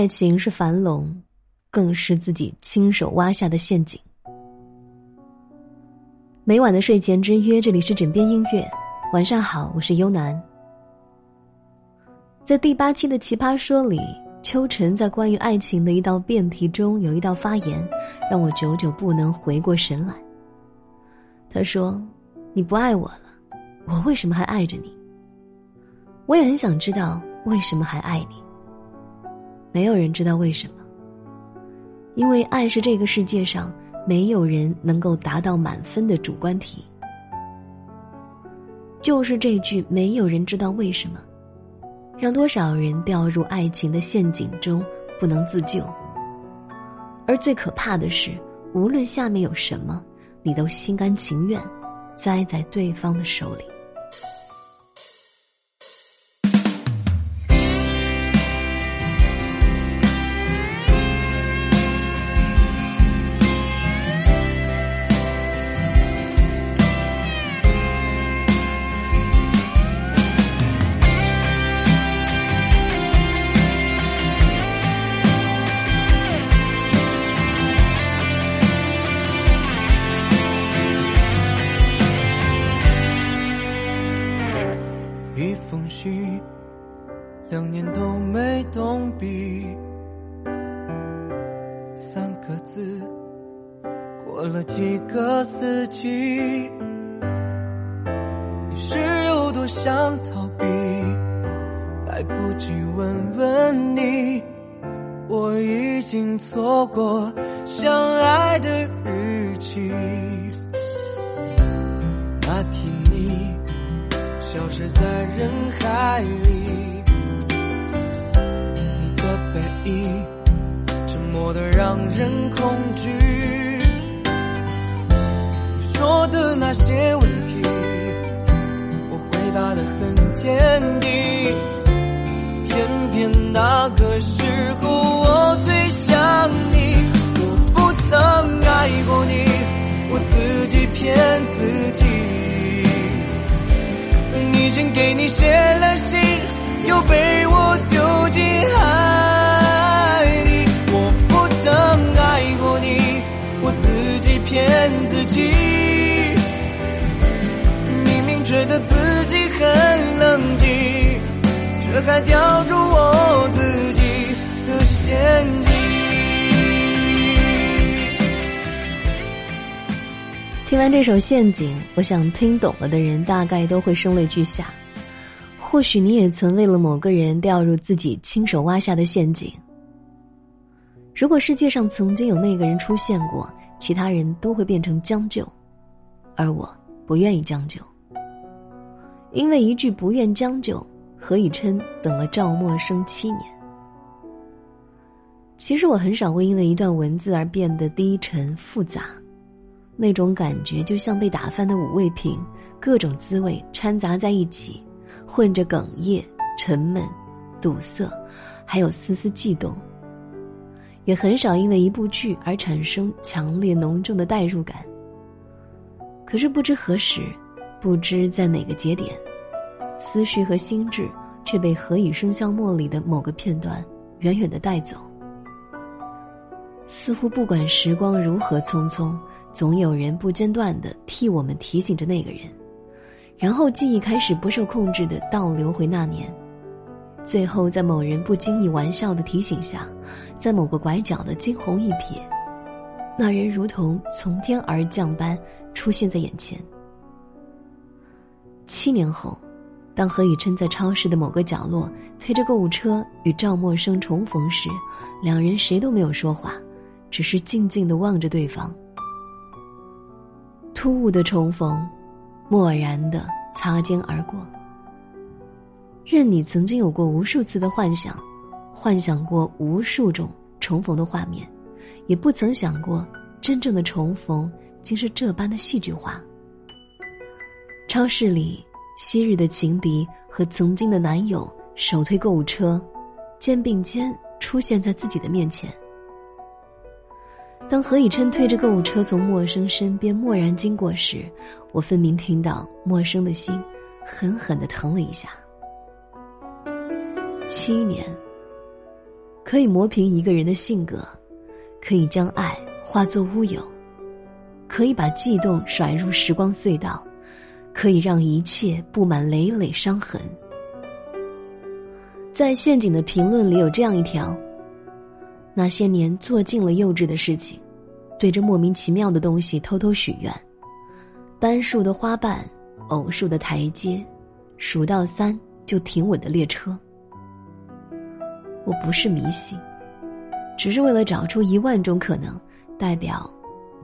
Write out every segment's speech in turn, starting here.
爱情是樊笼，更是自己亲手挖下的陷阱。每晚的睡前之约，这里是枕边音乐。晚上好，我是优楠。在第八期的《奇葩说》里，秋晨在关于爱情的一道辩题中有一道发言，让我久久不能回过神来。他说：“你不爱我了，我为什么还爱着你？”我也很想知道为什么还爱你。没有人知道为什么，因为爱是这个世界上没有人能够达到满分的主观题。就是这句“没有人知道为什么”，让多少人掉入爱情的陷阱中不能自救。而最可怕的是，无论下面有什么，你都心甘情愿栽在对方的手里。三个字，过了几个四季。你是有多想逃避？来不及问问你，我已经错过相爱的日期。那天你。消失在人海里，你的背影默的让人恐惧。你说的那些问题，我回答的很坚定。偏偏那个时候我最想你，我不曾爱过你，我自己骗自己。已经给你写了信，又被骗自己。明明觉得自己很冷静，却还掉入我自己的陷阱。听完这首《陷阱》，我想听懂了的人大概都会声泪俱下。或许你也曾为了某个人掉入自己亲手挖下的陷阱。如果世界上曾经有那个人出现过，其他人都会变成将就，而我不愿意将就。因为一句不愿将就，何以琛等了赵默笙七年。其实我很少会因为一段文字而变得低沉复杂。那种感觉就像被打翻的五味瓶，各种滋味掺杂在一起，混着哽咽、沉闷、堵塞，还有丝丝悸动。也很少因为一部剧而产生强烈浓重的代入感。可是不知何时，不知在哪个节点，思绪和心智却被《何以笙箫默》里的某个片段远远的带走。似乎不管时光如何匆匆。总有人不间断的替我们提醒着那个人，然后记忆开始不受控制的倒流回那年，最后在某人不经意玩笑的提醒下，在某个拐角的惊鸿一瞥，那人如同从天而降般出现在眼前。七年后，当何以琛在超市的某个角落推着购物车与赵默笙重逢时，两人谁都没有说话，只是静静的望着对方。突兀的重逢，漠然的擦肩而过。任你曾经有过无数次的幻想，幻想过无数种重逢的画面，也不曾想过真正的重逢竟是这般的戏剧化。超市里，昔日的情敌和曾经的男友手推购物车，肩并肩出现在自己的面前。当何以琛推着购物车从陌生身边蓦然经过时，我分明听到陌生的心狠狠的疼了一下。七年，可以磨平一个人的性格，可以将爱化作乌有，可以把悸动甩入时光隧道，可以让一切布满累累伤痕。在陷阱的评论里有这样一条：那些年做尽了幼稚的事情，对着莫名其妙的东西偷偷许愿，单数的花瓣，偶数的台阶，数到三就停稳的列车。我不是迷信，只是为了找出一万种可能，代表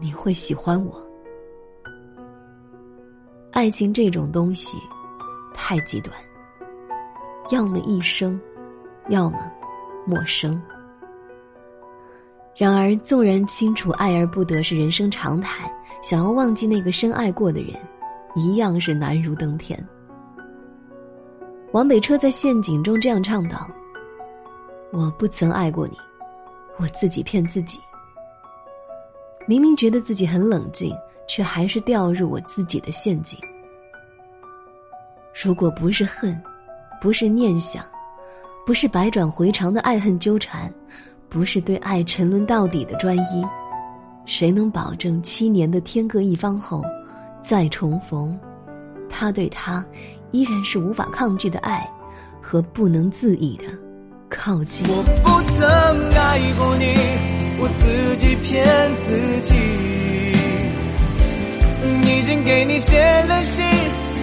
你会喜欢我。爱情这种东西，太极端。要么一生，要么陌生。然而，纵然清楚爱而不得是人生常态，想要忘记那个深爱过的人，一样是难如登天。王北车在陷阱中这样唱道：“我不曾爱过你，我自己骗自己。明明觉得自己很冷静，却还是掉入我自己的陷阱。如果不是恨。”不是念想，不是百转回肠的爱恨纠缠，不是对爱沉沦到底的专一，谁能保证七年的天各一方后，再重逢，他对他依然是无法抗拒的爱，和不能自已的靠近。我不曾爱过你我自己骗自己。已经给你写了信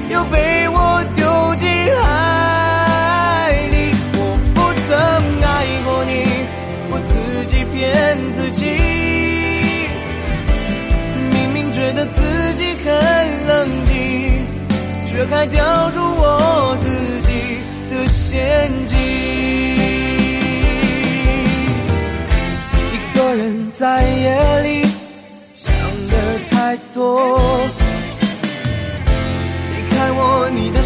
又被我丢进海里。我不曾爱过你我自己骗自己。明明觉得自己很冷静却还掉入我自己的陷阱在夜里想的太多，离开我，你的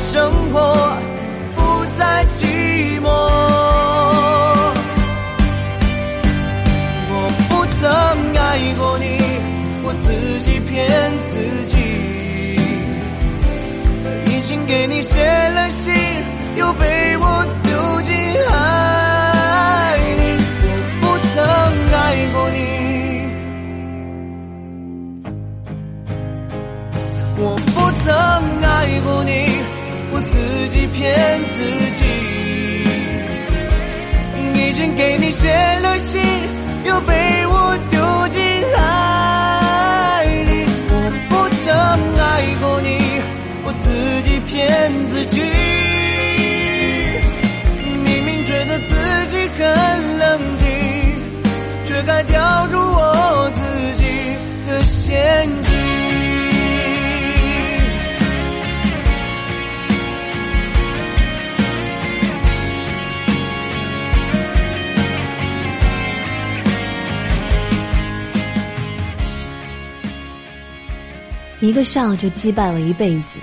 一个笑就击败了一辈子。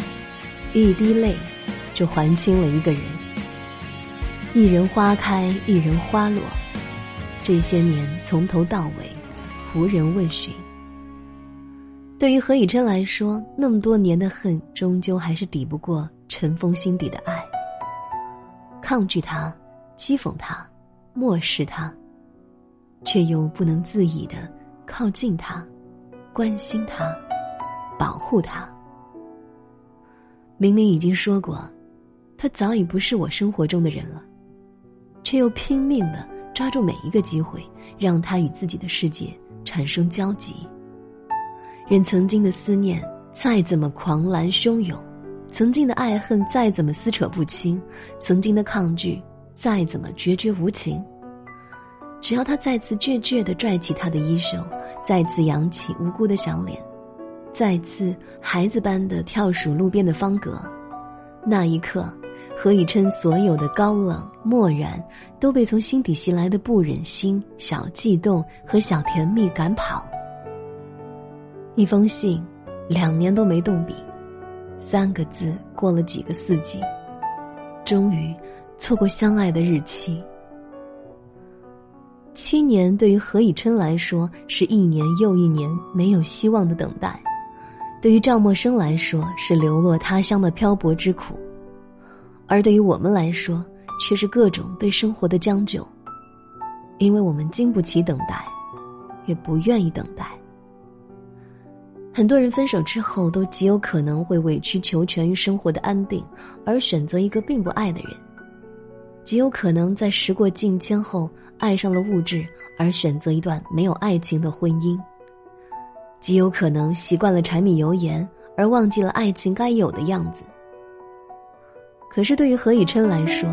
一滴泪，就还清了一个人。一人花开，一人花落。这些年从头到尾，无人问询。对于何以琛来说，那么多年的恨，终究还是抵不过尘封心底的爱。抗拒他，讥讽他，漠视他，却又不能自已的靠近他，关心他，保护他。明明已经说过，他早已不是我生活中的人了，却又拼命的抓住每一个机会，让他与自己的世界产生交集。任曾经的思念再怎么狂澜汹涌，曾经的爱恨再怎么撕扯不清，曾经的抗拒再怎么决绝无情，只要他再次倔倔的拽起他的衣袖，再次扬起无辜的小脸。再次孩子般的跳数路边的方格，那一刻，何以琛所有的高冷漠然，都被从心底袭来的不忍心、小悸动和小甜蜜赶跑。一封信，两年都没动笔，三个字过了几个四季，终于错过相爱的日期。七年对于何以琛来说，是一年又一年没有希望的等待。对于赵默笙来说是流落他乡的漂泊之苦，而对于我们来说却是各种对生活的将就。因为我们经不起等待，也不愿意等待。很多人分手之后，都极有可能会委曲求全于生活的安定，而选择一个并不爱的人；极有可能在时过境迁后，爱上了物质，而选择一段没有爱情的婚姻；极有可能习惯了柴米油盐，而忘记了爱情该有的样子。可是对于何以琛来说，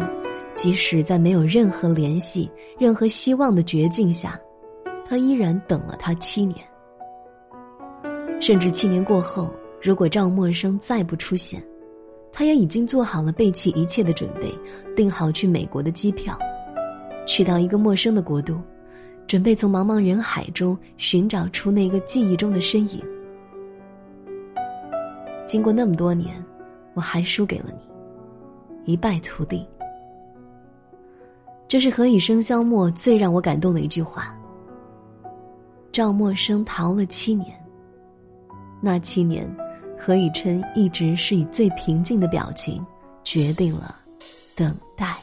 即使在没有任何联系、任何希望的绝境下，他依然等了他七年。甚至七年过后，如果赵默笙再不出现，他也已经做好了背弃一切的准备，订好去美国的机票，去到一个陌生的国度，准备从茫茫人海中寻找出那个记忆中的身影。经过那么多年，我还输给了你，一败涂地。这是何以笙箫默最让我感动的一句话。赵默笙逃了七年。那七年，何以琛一直是以最平静的表情，决定了等待。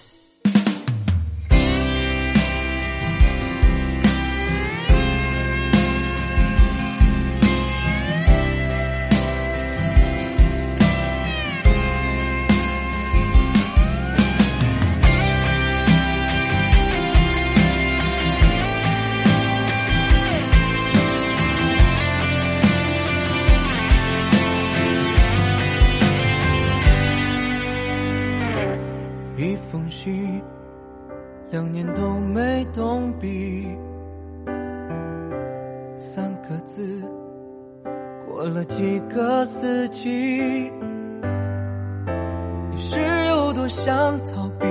三个字，过了几个四季。你是有多想逃避？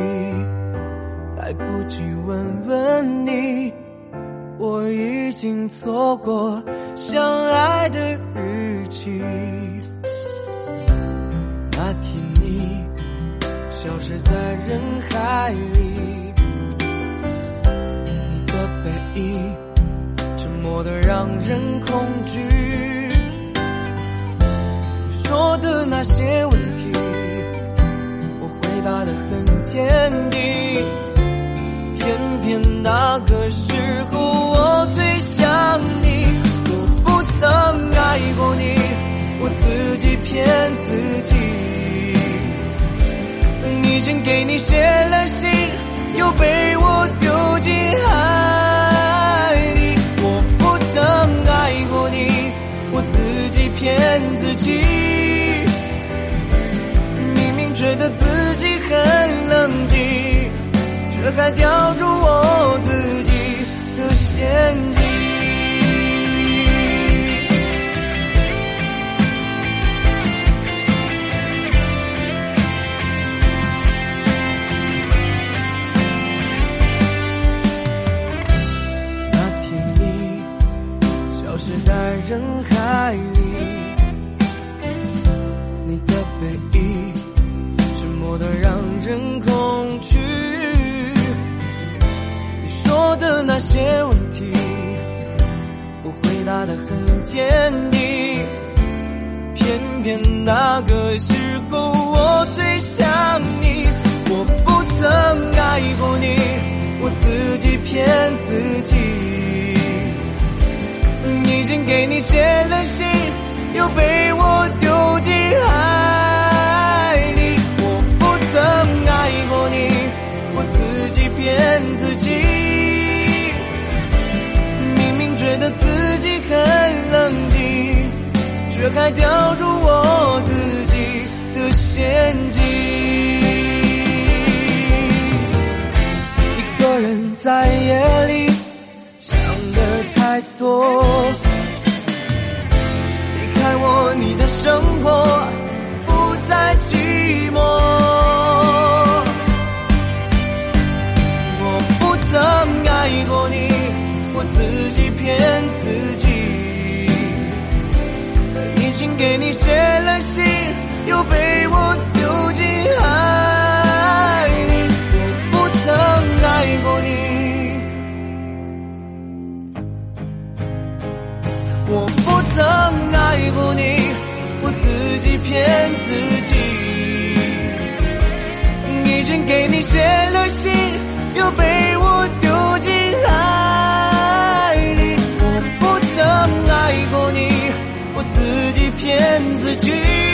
来不及问问你，我已经错过相爱的日期。那天你消失在人海里。沉默的让人恐惧。说的那些问题，我回答的很坚定。偏偏那个时候，我最想你。我不曾爱过你，我自己骗自己。已经给你写了信，又被我在人海里。你的背影，沉默的让人恐惧。你说的那些问题，我回答的很坚定。偏偏那个时候，我最想你。我不曾爱过你，我自己骗自己。已经给你写了信，又被我丢进海里。我不曾爱过你，我自己骗自己。明明觉得自己很冷静，却还掉入我自己的陷阱。爱过你我自己骗自己。已经给你写了信又被我丢进海里我不曾爱过你我自己骗自己。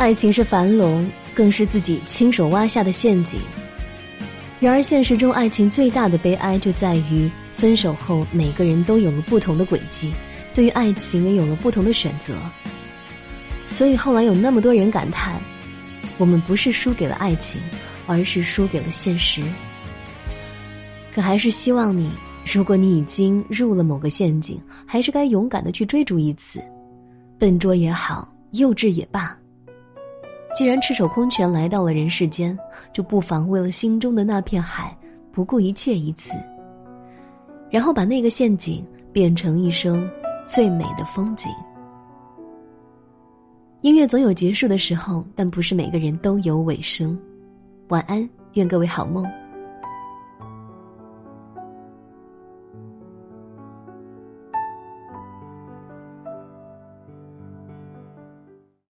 爱情是樊笼，更是自己亲手挖下的陷阱。然而，现实中爱情最大的悲哀就在于，分手后每个人都有了不同的轨迹，对于爱情也有了不同的选择。所以后来有那么多人感叹，我们不是输给了爱情，而是输给了现实。可还是希望你，如果你已经入了某个陷阱，还是该勇敢的去追逐一次，笨拙也好，幼稚也罢。既然赤手空拳来到了人世间，就不妨为了心中的那片海，不顾一切一次。然后把那个陷阱变成一生最美的风景。音乐总有结束的时候，但不是每个人都有尾声。晚安，愿各位好梦。